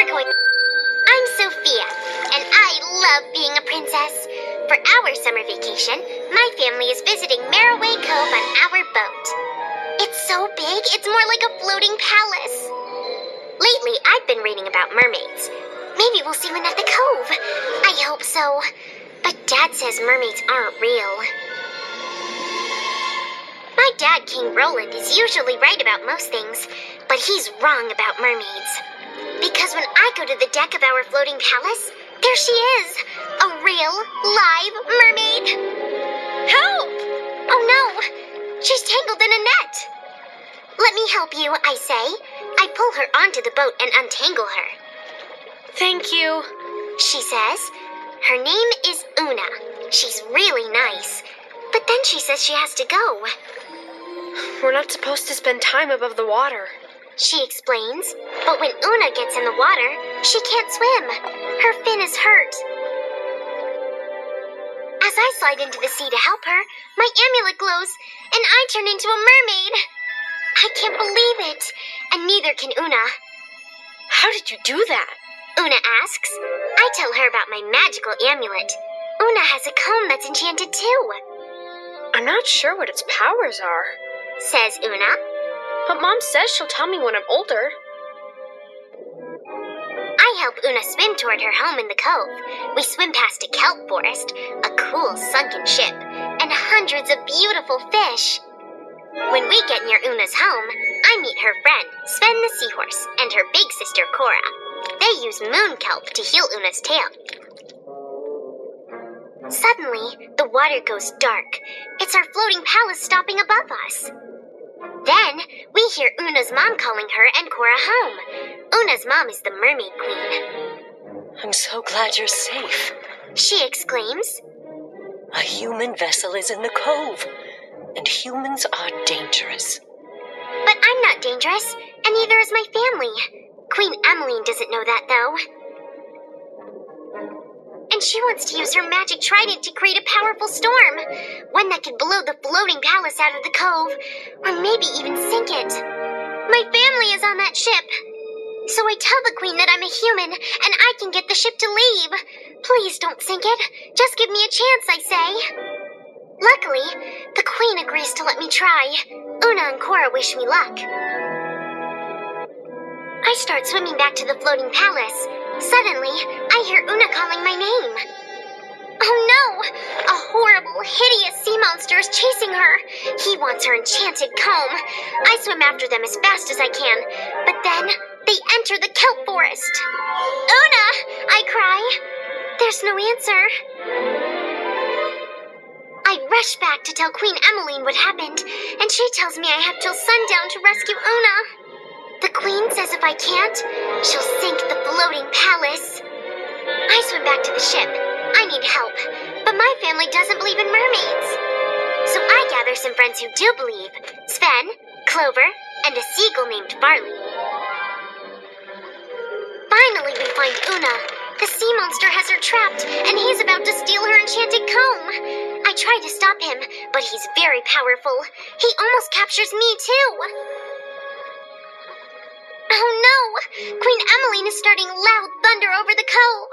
We're going. I'm Sofia, and I love being a princess. For our summer vacation, my family is visiting Merroway Cove on our boat. It's so big, it's more like a floating palace. Lately, I've been reading about mermaids. Maybe we'll see one at the cove. I hope so. But Dad says mermaids aren't real. My dad, King Roland, is usually right about most things, but he's wrong about mermaids. Because when I go to the deck of our floating palace, there she is! A real, live mermaid! Help! Oh no! She's tangled in a net! Let me help you, I say. I pull her onto the boat and untangle her. Thank you. She says. Her name is Oona. She's really nice. But then she says she has to go. We're not supposed to spend time above the water. She explains. But when Oona gets in the water, she can't swim. Her fin is hurt. As I slide into the sea to help her, my amulet glows, and I turn into a mermaid. I can't believe it, and neither can Oona. How did you do that? Oona asks. I tell her about my magical amulet. Oona has a comb that's enchanted too. I'm not sure what its powers are, says Oona. But Mom says she'll tell me when I'm older. Help Oona swim toward her home in the cove. We swim past a kelp forest, a cool sunken ship, and hundreds of beautiful fish. When we get near Oona's home, I meet her friend, Sven the seahorse, and her big sister, Cora. They use moon kelp to heal Oona's tail. Suddenly, the water goes dark. It's our floating palace stopping above us. Then, we hear Oona's mom calling her and Cora home. Oona's mom is the mermaid queen. I'm so glad you're safe. She exclaims. A human vessel is in the cove, and humans are dangerous. But I'm not dangerous, and neither is my family. Queen Emmaline doesn't know that, though. And she wants to use her magic trident to create a powerful storm. One that could blow the floating palace out of the cove, or maybe even sink it. My family is on that ship. So I tell the queen that I'm a human and I can get the ship to leave. Please don't sink it. Just give me a chance, I say. Luckily, the queen agrees to let me try. Oona and Cora wish me luck. I start swimming back to the floating palace. Suddenly, I hear Oona calling my name. Oh no! A horrible, hideous sea monster is chasing her. He wants her enchanted comb. I swim after them as fast as I can, but then they enter the kelp forest. Oona! I cry. There's no answer. I rush back to tell Queen Emmaline what happened, and she tells me I have till sundown to rescue Oona. The queen says if I can't, she'll sink the floating palace. I swim back to the ship. I need help, but my family doesn't believe in mermaids. So I gather some friends who do believe Sven, Clover, and a seagull named Barley. Finally, we find Oona. The sea monster has her trapped, and he's about to steal her enchanted comb. I try to stop him, but he's very powerful. He almost captures me, too. Queen Emmaline is starting loud thunder over the cove.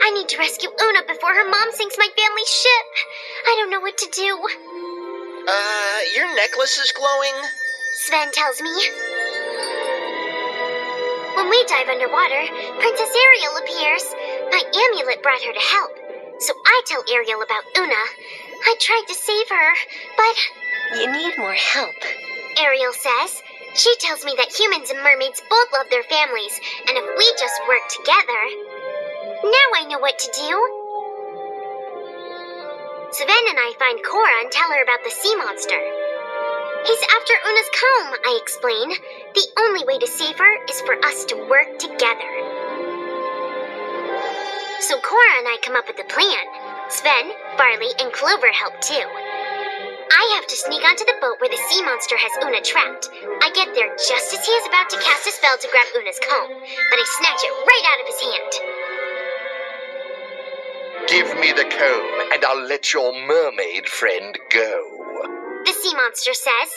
I need to rescue Oona before her mom sinks my family's ship. I don't know what to do. Uh, your necklace is glowing? Sven tells me. When we dive underwater, Princess Ariel appears. My amulet brought her to help. So I tell Ariel about Oona. I tried to save her, but. You need more help. Ariel says. She tells me that humans and mermaids both love their families, and if we just work together. Now I know what to do. Sven and I find Cora and tell her about the sea monster. He's after Oona's comb, I explain. The only way to save her is for us to work together. So Cora and I come up with a plan. Sven, Barley, and Clover help too. I have to sneak onto the boat where the sea monster has Oona trapped. I get there just as he is about to cast a spell to grab Oona's comb, but I snatch it right out of his hand. Give me the comb, and I'll let your mermaid friend go. The sea monster says.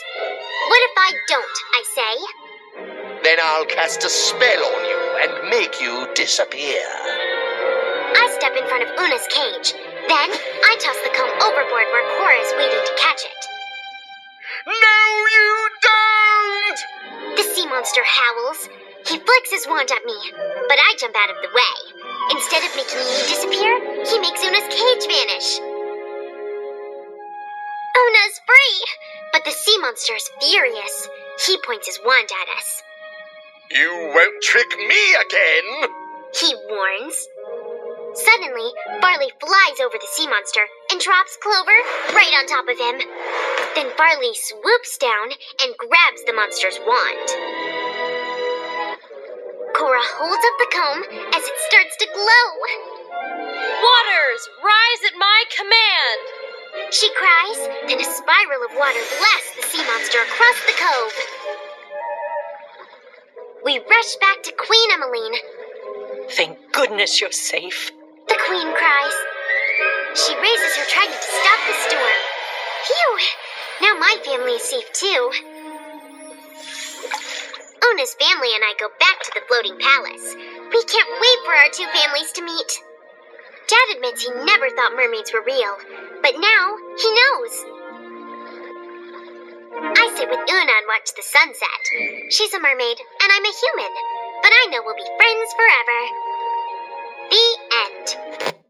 What if I don't, I say? Then I'll cast a spell on you and make you disappear. I step in front of Oona's cage. Then, I toss the comb overboard where Cora is waiting to catch it. No, you don't! The sea monster howls. He flicks his wand at me, but I jump out of the way. Instead of making me disappear, he makes Oona's cage vanish. Oona's free! But the sea monster is furious. He points his wand at us. You won't trick me again! He warns. Suddenly, Barley flies over the sea monster and drops Clover right on top of him. Then Barley swoops down and grabs the monster's wand. Cora holds up the comb as it starts to glow. Waters, rise at my command! She cries, then a spiral of water blasts the sea monster across the cove. We rush back to Queen Emmaline. Thank goodness you're safe. Queen cries. She raises her trident to stop the storm. Phew! Now my family is safe too. Oona's family and I go back to the floating palace. We can't wait for our two families to meet. Dad admits he never thought mermaids were real, but now he knows. I sit with Oona and watch the sunset. She's a mermaid, and I'm a human, but I know we'll be friends forever. End.